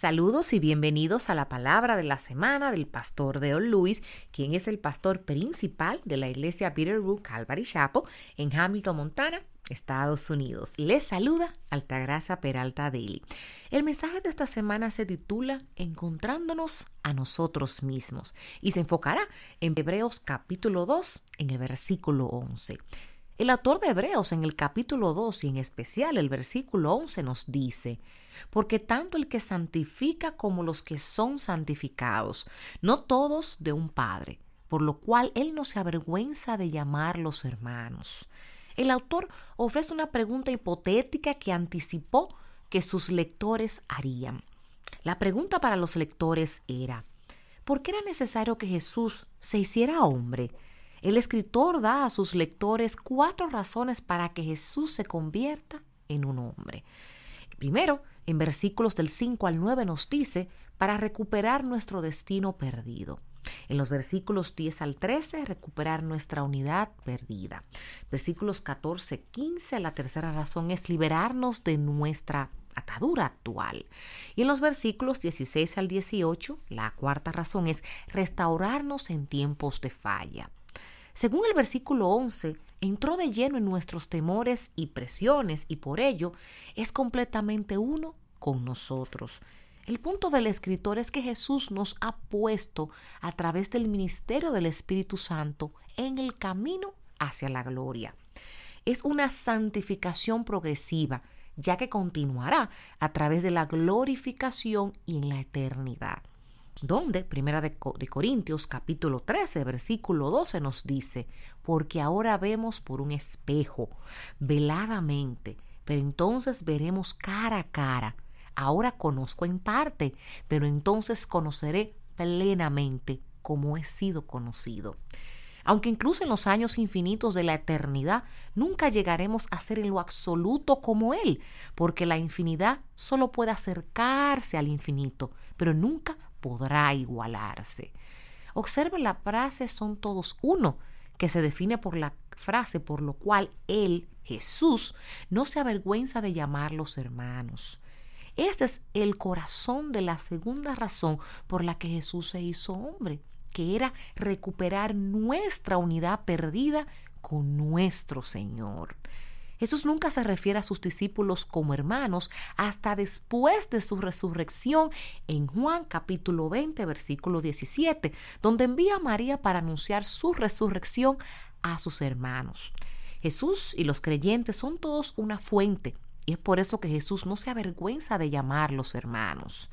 Saludos y bienvenidos a la palabra de la semana del pastor Deo Luis, quien es el pastor principal de la iglesia Bitterroot Calvary Chapel en Hamilton, Montana, Estados Unidos. Les saluda Altagracia Peralta Daily. El mensaje de esta semana se titula Encontrándonos a nosotros mismos y se enfocará en Hebreos capítulo 2 en el versículo 11. El autor de Hebreos en el capítulo 2 y en especial el versículo 11 nos dice, porque tanto el que santifica como los que son santificados, no todos de un Padre, por lo cual él no se avergüenza de llamarlos hermanos. El autor ofrece una pregunta hipotética que anticipó que sus lectores harían. La pregunta para los lectores era, ¿por qué era necesario que Jesús se hiciera hombre? El escritor da a sus lectores cuatro razones para que Jesús se convierta en un hombre. Primero, en versículos del 5 al 9 nos dice, para recuperar nuestro destino perdido. En los versículos 10 al 13, recuperar nuestra unidad perdida. Versículos 14, 15, la tercera razón es liberarnos de nuestra atadura actual. Y en los versículos 16 al 18, la cuarta razón es restaurarnos en tiempos de falla. Según el versículo 11, entró de lleno en nuestros temores y presiones y por ello es completamente uno con nosotros. El punto del escritor es que Jesús nos ha puesto a través del ministerio del Espíritu Santo en el camino hacia la gloria. Es una santificación progresiva, ya que continuará a través de la glorificación y en la eternidad donde Primera de, Corintios capítulo 13 versículo 12 nos dice, porque ahora vemos por un espejo, veladamente, pero entonces veremos cara a cara. Ahora conozco en parte, pero entonces conoceré plenamente como he sido conocido. Aunque incluso en los años infinitos de la eternidad nunca llegaremos a ser en lo absoluto como Él, porque la infinidad solo puede acercarse al infinito, pero nunca podrá igualarse. Observe la frase son todos uno, que se define por la frase por lo cual Él, Jesús, no se avergüenza de llamarlos hermanos. Este es el corazón de la segunda razón por la que Jesús se hizo hombre, que era recuperar nuestra unidad perdida con nuestro Señor. Jesús nunca se refiere a sus discípulos como hermanos hasta después de su resurrección en Juan capítulo 20 versículo 17, donde envía a María para anunciar su resurrección a sus hermanos. Jesús y los creyentes son todos una fuente y es por eso que Jesús no se avergüenza de llamarlos hermanos.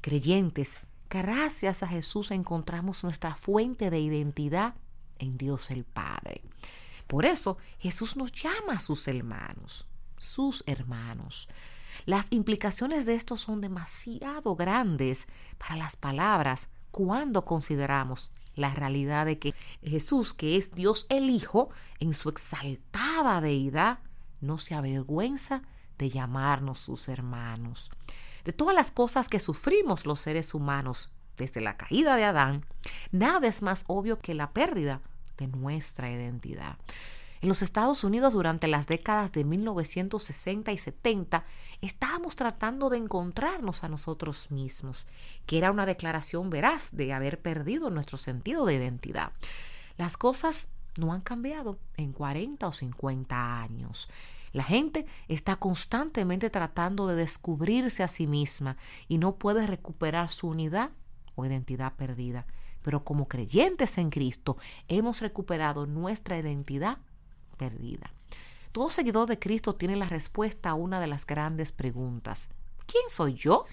Creyentes, gracias a Jesús encontramos nuestra fuente de identidad en Dios el Padre. Por eso Jesús nos llama a sus hermanos, sus hermanos. Las implicaciones de esto son demasiado grandes para las palabras cuando consideramos la realidad de que Jesús, que es Dios el Hijo, en su exaltada deidad, no se avergüenza de llamarnos sus hermanos. De todas las cosas que sufrimos los seres humanos desde la caída de Adán, nada es más obvio que la pérdida nuestra identidad. En los Estados Unidos durante las décadas de 1960 y 70 estábamos tratando de encontrarnos a nosotros mismos, que era una declaración veraz de haber perdido nuestro sentido de identidad. Las cosas no han cambiado en 40 o 50 años. La gente está constantemente tratando de descubrirse a sí misma y no puede recuperar su unidad o identidad perdida pero como creyentes en Cristo hemos recuperado nuestra identidad perdida. Todo seguidor de Cristo tiene la respuesta a una de las grandes preguntas. ¿Quién soy yo?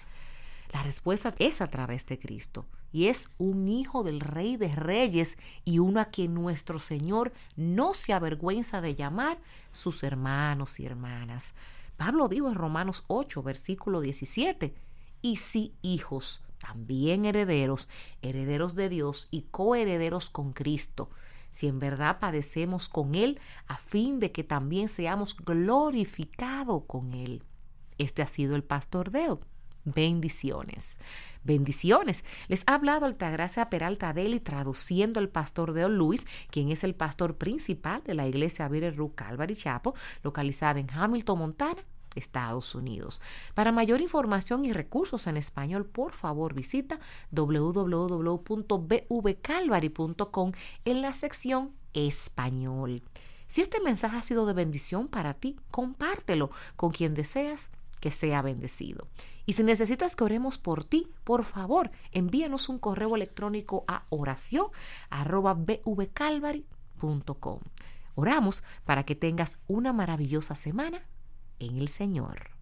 La respuesta es a través de Cristo y es un hijo del Rey de Reyes y uno a quien nuestro Señor no se avergüenza de llamar sus hermanos y hermanas. Pablo dijo en Romanos 8, versículo 17, y si hijos, también herederos, herederos de Dios y coherederos con Cristo, si en verdad padecemos con Él, a fin de que también seamos glorificados con Él. Este ha sido el pastor Deo. Bendiciones. Bendiciones. Les ha hablado Altagracia Peralta Deli traduciendo el pastor Deo Luis, quien es el pastor principal de la iglesia Bitterroot Calvary Chapel, localizada en Hamilton, Montana, Estados Unidos. Para mayor información y recursos en español, por favor visita www.bvcalvary.com en la sección español. Si este mensaje ha sido de bendición para ti, compártelo con quien deseas que sea bendecido. Y si necesitas que oremos por ti, por favor, envíanos un correo electrónico a oración Oramos para que tengas una maravillosa semana en el Señor.